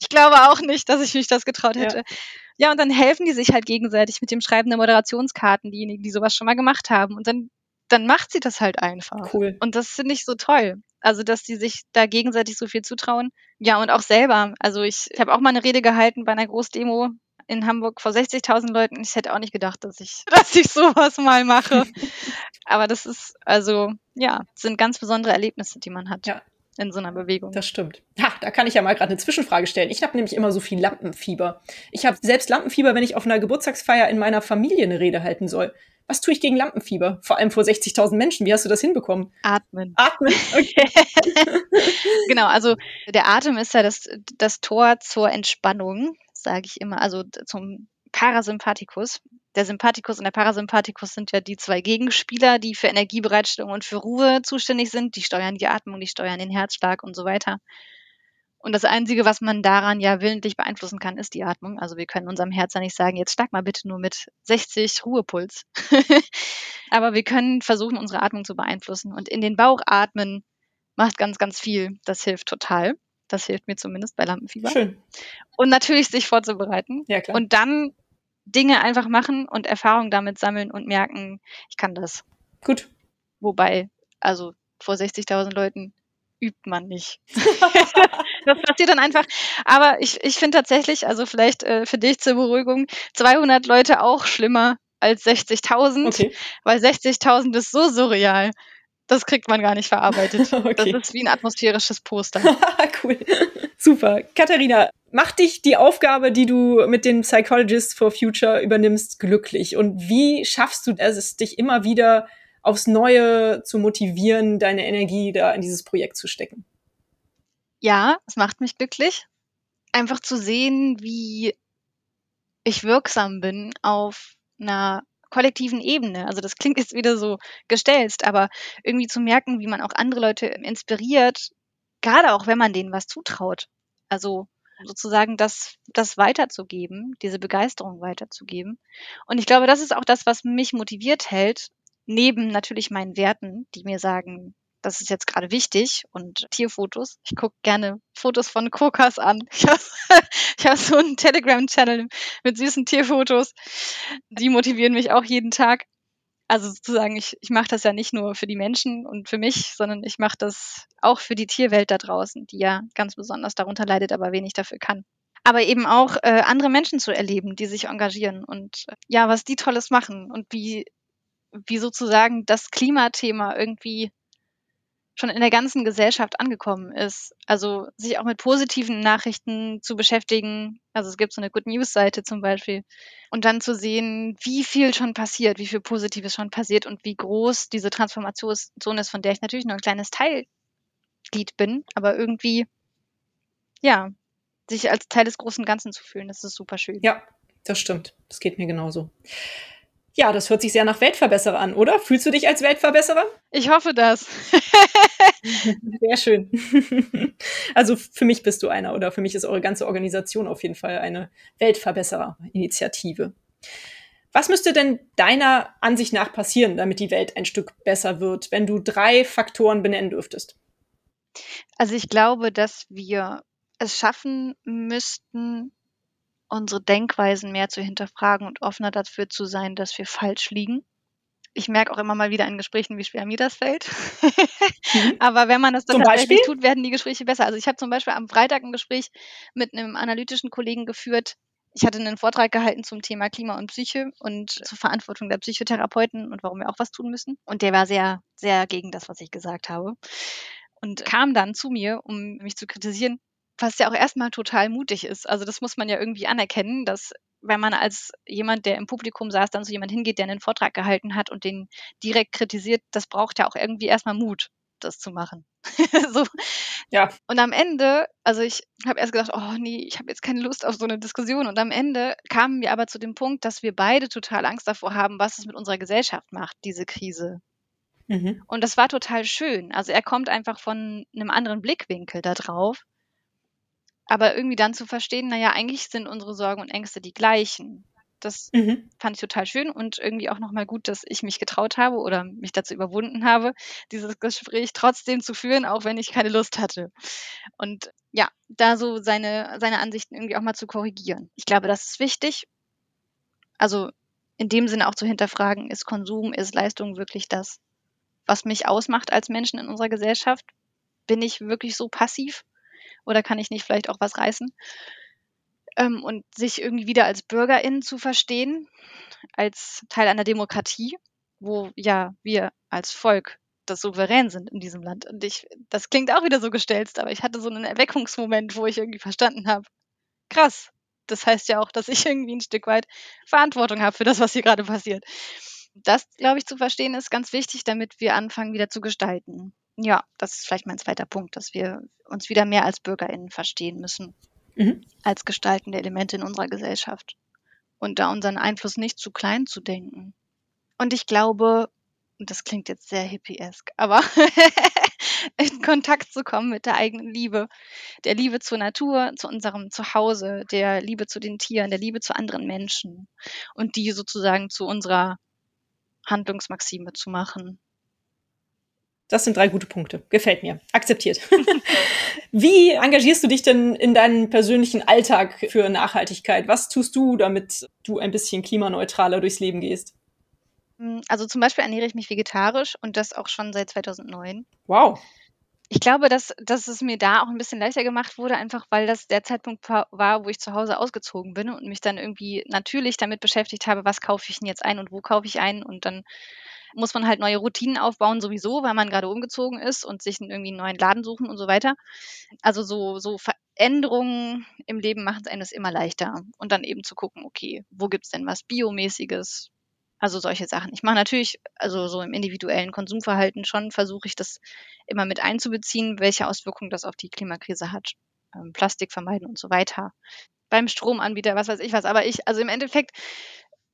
ich glaube auch nicht, dass ich mich das getraut hätte. Ja. Ja, und dann helfen die sich halt gegenseitig mit dem Schreiben der Moderationskarten, diejenigen, die sowas schon mal gemacht haben. Und dann, dann macht sie das halt einfach. Cool. Und das finde ich so toll. Also, dass die sich da gegenseitig so viel zutrauen. Ja, und auch selber. Also, ich, ich habe auch mal eine Rede gehalten bei einer Großdemo in Hamburg vor 60.000 Leuten. Ich hätte auch nicht gedacht, dass ich, dass ich sowas mal mache. Aber das ist, also, ja, sind ganz besondere Erlebnisse, die man hat. Ja in so einer Bewegung. Das stimmt. Ha, da kann ich ja mal gerade eine Zwischenfrage stellen. Ich habe nämlich immer so viel Lampenfieber. Ich habe selbst Lampenfieber, wenn ich auf einer Geburtstagsfeier in meiner Familie eine Rede halten soll. Was tue ich gegen Lampenfieber? Vor allem vor 60.000 Menschen. Wie hast du das hinbekommen? Atmen. Atmen, okay. genau, also der Atem ist ja das, das Tor zur Entspannung, sage ich immer, also zum Parasympathikus. Der Sympathikus und der Parasympathikus sind ja die zwei Gegenspieler, die für Energiebereitstellung und für Ruhe zuständig sind. Die steuern die Atmung, die steuern den Herzschlag und so weiter. Und das Einzige, was man daran ja willentlich beeinflussen kann, ist die Atmung. Also wir können unserem Herz ja nicht sagen, jetzt schlag mal bitte nur mit 60 Ruhepuls. Aber wir können versuchen, unsere Atmung zu beeinflussen. Und in den Bauch atmen macht ganz, ganz viel. Das hilft total. Das hilft mir zumindest bei Lampenfieber. Schön. Und natürlich sich vorzubereiten. Ja, klar. Und dann Dinge einfach machen und Erfahrung damit sammeln und merken, ich kann das. Gut. Wobei, also vor 60.000 Leuten übt man nicht. das passiert dann einfach. Aber ich, ich finde tatsächlich, also vielleicht äh, für dich zur Beruhigung, 200 Leute auch schlimmer als 60.000, okay. weil 60.000 ist so surreal. Das kriegt man gar nicht verarbeitet. okay. Das ist wie ein atmosphärisches Poster. cool. Super. Katharina, macht dich die Aufgabe, die du mit den Psychologists for Future übernimmst, glücklich? Und wie schaffst du es, dich immer wieder aufs Neue zu motivieren, deine Energie da in dieses Projekt zu stecken? Ja, es macht mich glücklich. Einfach zu sehen, wie ich wirksam bin auf einer kollektiven Ebene. Also das klingt jetzt wieder so gestelzt, aber irgendwie zu merken, wie man auch andere Leute inspiriert, gerade auch wenn man denen was zutraut. Also sozusagen das, das weiterzugeben, diese Begeisterung weiterzugeben. Und ich glaube, das ist auch das, was mich motiviert hält, neben natürlich meinen Werten, die mir sagen, das ist jetzt gerade wichtig und Tierfotos. Ich gucke gerne Fotos von Kokas an. Ich habe hab so einen Telegram-Channel mit süßen Tierfotos. Die motivieren mich auch jeden Tag. Also sozusagen, ich, ich mache das ja nicht nur für die Menschen und für mich, sondern ich mache das auch für die Tierwelt da draußen, die ja ganz besonders darunter leidet, aber wenig dafür kann. Aber eben auch äh, andere Menschen zu erleben, die sich engagieren und ja, was die Tolles machen und wie, wie sozusagen das Klimathema irgendwie schon in der ganzen Gesellschaft angekommen ist. Also sich auch mit positiven Nachrichten zu beschäftigen. Also es gibt so eine Good News Seite zum Beispiel. Und dann zu sehen, wie viel schon passiert, wie viel Positives schon passiert und wie groß diese Transformation ist, von der ich natürlich nur ein kleines Teilglied bin, aber irgendwie, ja, sich als Teil des großen Ganzen zu fühlen, das ist super schön. Ja, das stimmt. Das geht mir genauso. Ja, das hört sich sehr nach Weltverbesserer an, oder? Fühlst du dich als Weltverbesserer? Ich hoffe das. sehr schön. Also für mich bist du einer oder für mich ist eure ganze Organisation auf jeden Fall eine Weltverbesserer-Initiative. Was müsste denn deiner Ansicht nach passieren, damit die Welt ein Stück besser wird, wenn du drei Faktoren benennen dürftest? Also ich glaube, dass wir es schaffen müssten, unsere Denkweisen mehr zu hinterfragen und offener dafür zu sein, dass wir falsch liegen. Ich merke auch immer mal wieder in Gesprächen, wie schwer mir das fällt. Mhm. Aber wenn man das dann tatsächlich Beispiel? tut, werden die Gespräche besser. Also ich habe zum Beispiel am Freitag ein Gespräch mit einem analytischen Kollegen geführt. Ich hatte einen Vortrag gehalten zum Thema Klima und Psyche und zur Verantwortung der Psychotherapeuten und warum wir auch was tun müssen. Und der war sehr, sehr gegen das, was ich gesagt habe. Und kam dann zu mir, um mich zu kritisieren, was ja auch erstmal total mutig ist. Also das muss man ja irgendwie anerkennen, dass wenn man als jemand, der im Publikum saß, dann so jemand hingeht, der einen Vortrag gehalten hat und den direkt kritisiert, das braucht ja auch irgendwie erstmal Mut, das zu machen. so. Ja. Und am Ende, also ich habe erst gedacht, oh nee, ich habe jetzt keine Lust auf so eine Diskussion. Und am Ende kamen wir aber zu dem Punkt, dass wir beide total Angst davor haben, was es mit unserer Gesellschaft macht, diese Krise. Mhm. Und das war total schön. Also er kommt einfach von einem anderen Blickwinkel da drauf aber irgendwie dann zu verstehen, naja, eigentlich sind unsere Sorgen und Ängste die gleichen. Das mhm. fand ich total schön und irgendwie auch nochmal gut, dass ich mich getraut habe oder mich dazu überwunden habe, dieses Gespräch trotzdem zu führen, auch wenn ich keine Lust hatte. Und ja, da so seine, seine Ansichten irgendwie auch mal zu korrigieren. Ich glaube, das ist wichtig. Also in dem Sinne auch zu hinterfragen, ist Konsum, ist Leistung wirklich das, was mich ausmacht als Menschen in unserer Gesellschaft? Bin ich wirklich so passiv? Oder kann ich nicht vielleicht auch was reißen? Ähm, und sich irgendwie wieder als Bürgerin zu verstehen, als Teil einer Demokratie, wo ja wir als Volk das souverän sind in diesem Land. Und ich, das klingt auch wieder so gestelzt, aber ich hatte so einen Erweckungsmoment, wo ich irgendwie verstanden habe, krass, das heißt ja auch, dass ich irgendwie ein Stück weit Verantwortung habe für das, was hier gerade passiert. Das, glaube ich, zu verstehen ist ganz wichtig, damit wir anfangen, wieder zu gestalten ja, das ist vielleicht mein zweiter Punkt, dass wir uns wieder mehr als BürgerInnen verstehen müssen, mhm. als gestaltende Elemente in unserer Gesellschaft. Und da unseren Einfluss nicht zu klein zu denken. Und ich glaube, und das klingt jetzt sehr hippiesk, aber in Kontakt zu kommen mit der eigenen Liebe, der Liebe zur Natur, zu unserem Zuhause, der Liebe zu den Tieren, der Liebe zu anderen Menschen und die sozusagen zu unserer Handlungsmaxime zu machen. Das sind drei gute Punkte. Gefällt mir. Akzeptiert. Wie engagierst du dich denn in deinem persönlichen Alltag für Nachhaltigkeit? Was tust du, damit du ein bisschen klimaneutraler durchs Leben gehst? Hm, also zum Beispiel ernähre ich mich vegetarisch und das auch schon seit 2009. Wow. Ich glaube, dass, dass es mir da auch ein bisschen leichter gemacht wurde, einfach weil das der Zeitpunkt war, wo ich zu Hause ausgezogen bin und mich dann irgendwie natürlich damit beschäftigt habe, was kaufe ich denn jetzt ein und wo kaufe ich ein. Und dann muss man halt neue Routinen aufbauen, sowieso, weil man gerade umgezogen ist und sich irgendwie einen neuen Laden suchen und so weiter. Also so, so Veränderungen im Leben machen es einem das immer leichter. Und dann eben zu gucken, okay, wo gibt es denn was Biomäßiges? Also solche Sachen. Ich mache natürlich, also so im individuellen Konsumverhalten schon, versuche ich das immer mit einzubeziehen, welche Auswirkungen das auf die Klimakrise hat. Ähm, Plastik vermeiden und so weiter. Beim Stromanbieter, was weiß ich was. Aber ich, also im Endeffekt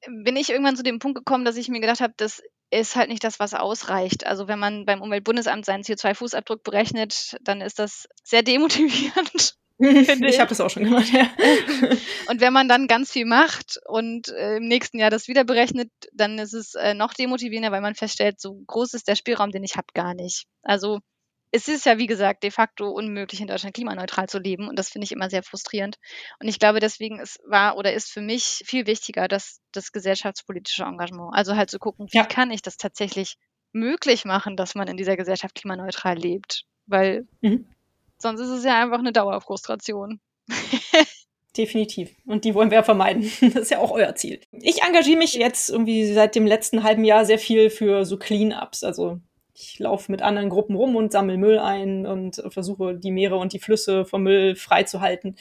bin ich irgendwann zu dem Punkt gekommen, dass ich mir gedacht habe, das ist halt nicht das, was ausreicht. Also wenn man beim Umweltbundesamt seinen CO2-Fußabdruck berechnet, dann ist das sehr demotivierend. ich habe das auch schon gemacht, ja. und wenn man dann ganz viel macht und äh, im nächsten Jahr das wieder berechnet, dann ist es äh, noch demotivierender, weil man feststellt, so groß ist der Spielraum, den ich habe, gar nicht. Also es ist ja, wie gesagt, de facto unmöglich, in Deutschland klimaneutral zu leben. Und das finde ich immer sehr frustrierend. Und ich glaube, deswegen ist, war oder ist für mich viel wichtiger, dass das gesellschaftspolitische Engagement. Also halt zu gucken, wie ja. kann ich das tatsächlich möglich machen, dass man in dieser Gesellschaft klimaneutral lebt. Weil mhm. Sonst ist es ja einfach eine Dauerfrustration. Definitiv. Und die wollen wir ja vermeiden. Das ist ja auch euer Ziel. Ich engagiere mich jetzt irgendwie seit dem letzten halben Jahr sehr viel für so Clean-Ups. Also ich laufe mit anderen Gruppen rum und sammle Müll ein und versuche die Meere und die Flüsse vom Müll freizuhalten.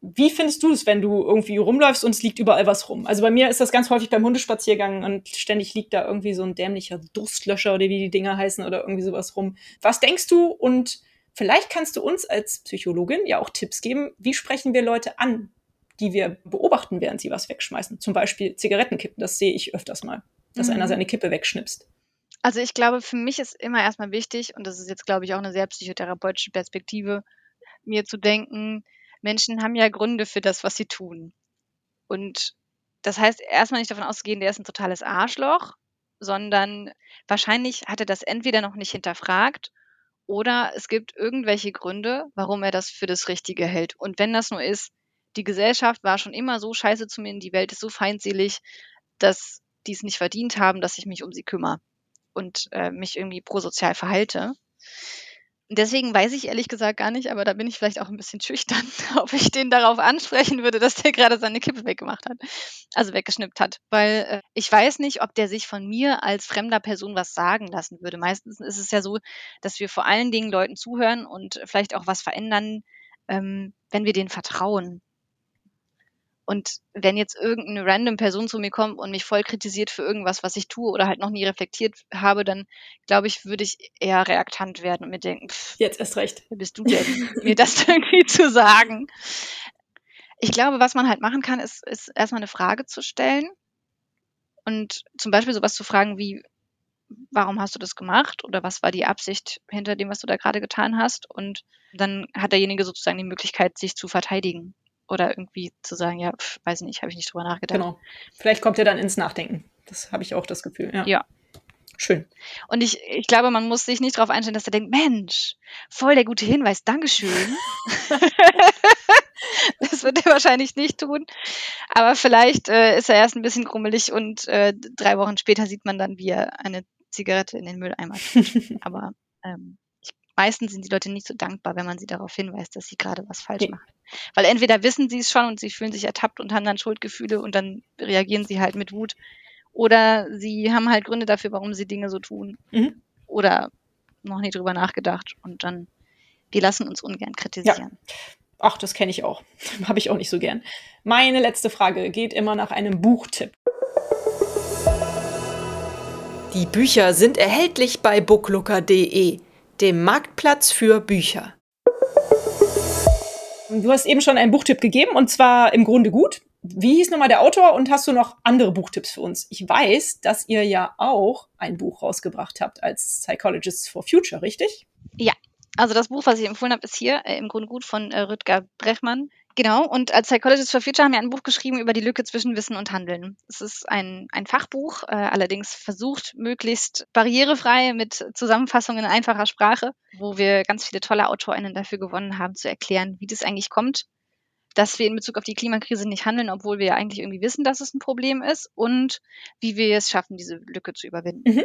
Wie findest du es, wenn du irgendwie rumläufst und es liegt überall was rum? Also bei mir ist das ganz häufig beim Hundespaziergang und ständig liegt da irgendwie so ein dämlicher Durstlöscher oder wie die Dinger heißen oder irgendwie sowas rum. Was denkst du und Vielleicht kannst du uns als Psychologin ja auch Tipps geben, wie sprechen wir Leute an, die wir beobachten, während sie was wegschmeißen. Zum Beispiel Zigarettenkippen, das sehe ich öfters mal, dass mhm. einer seine Kippe wegschnipst. Also ich glaube, für mich ist immer erstmal wichtig, und das ist jetzt, glaube ich, auch eine sehr psychotherapeutische Perspektive, mir zu denken, Menschen haben ja Gründe für das, was sie tun. Und das heißt, erstmal nicht davon auszugehen, der ist ein totales Arschloch, sondern wahrscheinlich hat er das entweder noch nicht hinterfragt oder es gibt irgendwelche Gründe, warum er das für das Richtige hält. Und wenn das nur ist, die Gesellschaft war schon immer so scheiße zu mir, die Welt ist so feindselig, dass die es nicht verdient haben, dass ich mich um sie kümmere und äh, mich irgendwie prosozial verhalte. Deswegen weiß ich ehrlich gesagt gar nicht, aber da bin ich vielleicht auch ein bisschen schüchtern, ob ich den darauf ansprechen würde, dass der gerade seine Kippe weggemacht hat, also weggeschnippt hat. Weil äh, ich weiß nicht, ob der sich von mir als fremder Person was sagen lassen würde. Meistens ist es ja so, dass wir vor allen Dingen Leuten zuhören und vielleicht auch was verändern, ähm, wenn wir denen vertrauen. Und wenn jetzt irgendeine random Person zu mir kommt und mich voll kritisiert für irgendwas, was ich tue oder halt noch nie reflektiert habe, dann glaube ich, würde ich eher reaktant werden und mir denken, pff, jetzt erst recht. Wer bist du denn, mir das irgendwie zu sagen? Ich glaube, was man halt machen kann, ist, ist erstmal eine Frage zu stellen und zum Beispiel sowas zu fragen wie, warum hast du das gemacht oder was war die Absicht hinter dem, was du da gerade getan hast? Und dann hat derjenige sozusagen die Möglichkeit, sich zu verteidigen oder irgendwie zu sagen, ja, pf, weiß nicht, habe ich nicht drüber nachgedacht. Genau. Vielleicht kommt er dann ins Nachdenken. Das habe ich auch das Gefühl. Ja. ja. Schön. Und ich, ich glaube, man muss sich nicht darauf einstellen, dass er denkt, Mensch, voll der gute Hinweis, Dankeschön. das wird er wahrscheinlich nicht tun. Aber vielleicht äh, ist er erst ein bisschen grummelig und äh, drei Wochen später sieht man dann, wie er eine Zigarette in den Mülleimer tut. Aber ähm, meistens sind die Leute nicht so dankbar, wenn man sie darauf hinweist, dass sie gerade was falsch machen. Weil entweder wissen sie es schon und sie fühlen sich ertappt und haben dann Schuldgefühle und dann reagieren sie halt mit Wut. Oder sie haben halt Gründe dafür, warum sie Dinge so tun. Mhm. Oder noch nie drüber nachgedacht. Und dann, wir lassen uns ungern kritisieren. Ja. Ach, das kenne ich auch. Habe ich auch nicht so gern. Meine letzte Frage geht immer nach einem Buchtipp. Die Bücher sind erhältlich bei booklooker.de dem Marktplatz für Bücher. Du hast eben schon einen Buchtipp gegeben und zwar im Grunde gut. Wie hieß nochmal der Autor und hast du noch andere Buchtipps für uns? Ich weiß, dass ihr ja auch ein Buch rausgebracht habt als Psychologists for Future, richtig? Ja, also das Buch, was ich empfohlen habe, ist hier äh, im Grunde gut von äh, Rüdger Brechmann. Genau, und als Psychologist for Future haben wir ein Buch geschrieben über die Lücke zwischen Wissen und Handeln. Es ist ein, ein Fachbuch, äh, allerdings versucht, möglichst barrierefrei mit Zusammenfassungen in einfacher Sprache, wo wir ganz viele tolle AutorInnen dafür gewonnen haben, zu erklären, wie das eigentlich kommt, dass wir in Bezug auf die Klimakrise nicht handeln, obwohl wir ja eigentlich irgendwie wissen, dass es ein Problem ist und wie wir es schaffen, diese Lücke zu überwinden. Mhm.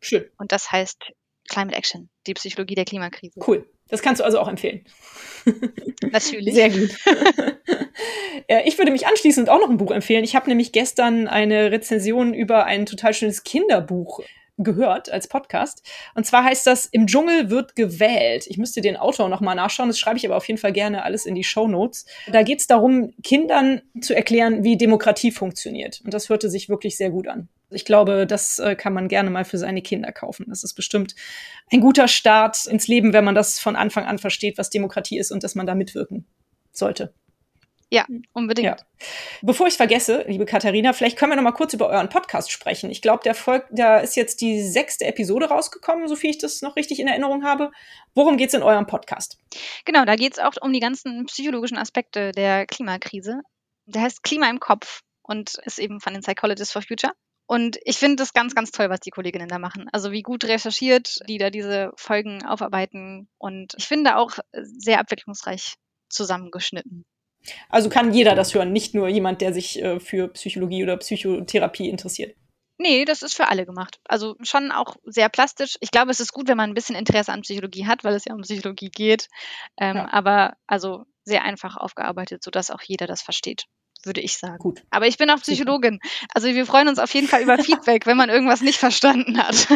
Schön. Und das heißt Climate Action, die Psychologie der Klimakrise. Cool. Das kannst du also auch empfehlen. Natürlich. Sehr gut. ich würde mich anschließend auch noch ein Buch empfehlen. Ich habe nämlich gestern eine Rezension über ein total schönes Kinderbuch gehört als Podcast. Und zwar heißt das Im Dschungel wird gewählt. Ich müsste den Autor noch mal nachschauen. Das schreibe ich aber auf jeden Fall gerne alles in die Show Notes. Da geht es darum, Kindern zu erklären, wie Demokratie funktioniert. Und das hörte sich wirklich sehr gut an. Ich glaube, das äh, kann man gerne mal für seine Kinder kaufen. Das ist bestimmt ein guter Start ins Leben, wenn man das von Anfang an versteht, was Demokratie ist und dass man da mitwirken sollte. Ja, unbedingt. Ja. Bevor ich vergesse, liebe Katharina, vielleicht können wir noch mal kurz über euren Podcast sprechen. Ich glaube, der folgt, da ist jetzt die sechste Episode rausgekommen, so viel ich das noch richtig in Erinnerung habe. Worum geht es in eurem Podcast? Genau, da geht es auch um die ganzen psychologischen Aspekte der Klimakrise. Der heißt Klima im Kopf und ist eben von den Psychologists for Future. Und ich finde das ganz, ganz toll, was die Kolleginnen da machen. Also wie gut recherchiert, die da diese Folgen aufarbeiten. Und ich finde auch sehr abwechslungsreich zusammengeschnitten. Also kann jeder das hören, nicht nur jemand, der sich äh, für Psychologie oder Psychotherapie interessiert. Nee, das ist für alle gemacht. Also schon auch sehr plastisch. Ich glaube, es ist gut, wenn man ein bisschen Interesse an Psychologie hat, weil es ja um Psychologie geht. Ähm, ja. Aber also sehr einfach aufgearbeitet, sodass auch jeder das versteht, würde ich sagen. Gut. Aber ich bin auch Psychologin. Also wir freuen uns auf jeden Fall über Feedback, wenn man irgendwas nicht verstanden hat.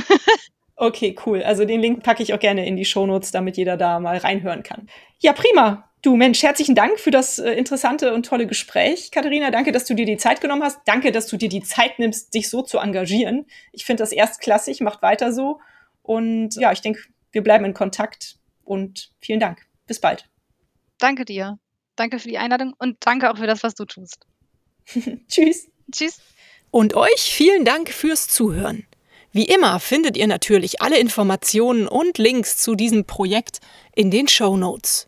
okay, cool. Also den Link packe ich auch gerne in die Shownotes, damit jeder da mal reinhören kann. Ja, prima. Du Mensch, herzlichen Dank für das äh, interessante und tolle Gespräch, Katharina. Danke, dass du dir die Zeit genommen hast. Danke, dass du dir die Zeit nimmst, dich so zu engagieren. Ich finde das erstklassig, macht weiter so. Und ja, ich denke, wir bleiben in Kontakt und vielen Dank. Bis bald. Danke dir. Danke für die Einladung und danke auch für das, was du tust. Tschüss. Tschüss. Und euch vielen Dank fürs Zuhören. Wie immer findet ihr natürlich alle Informationen und Links zu diesem Projekt in den Show Notes.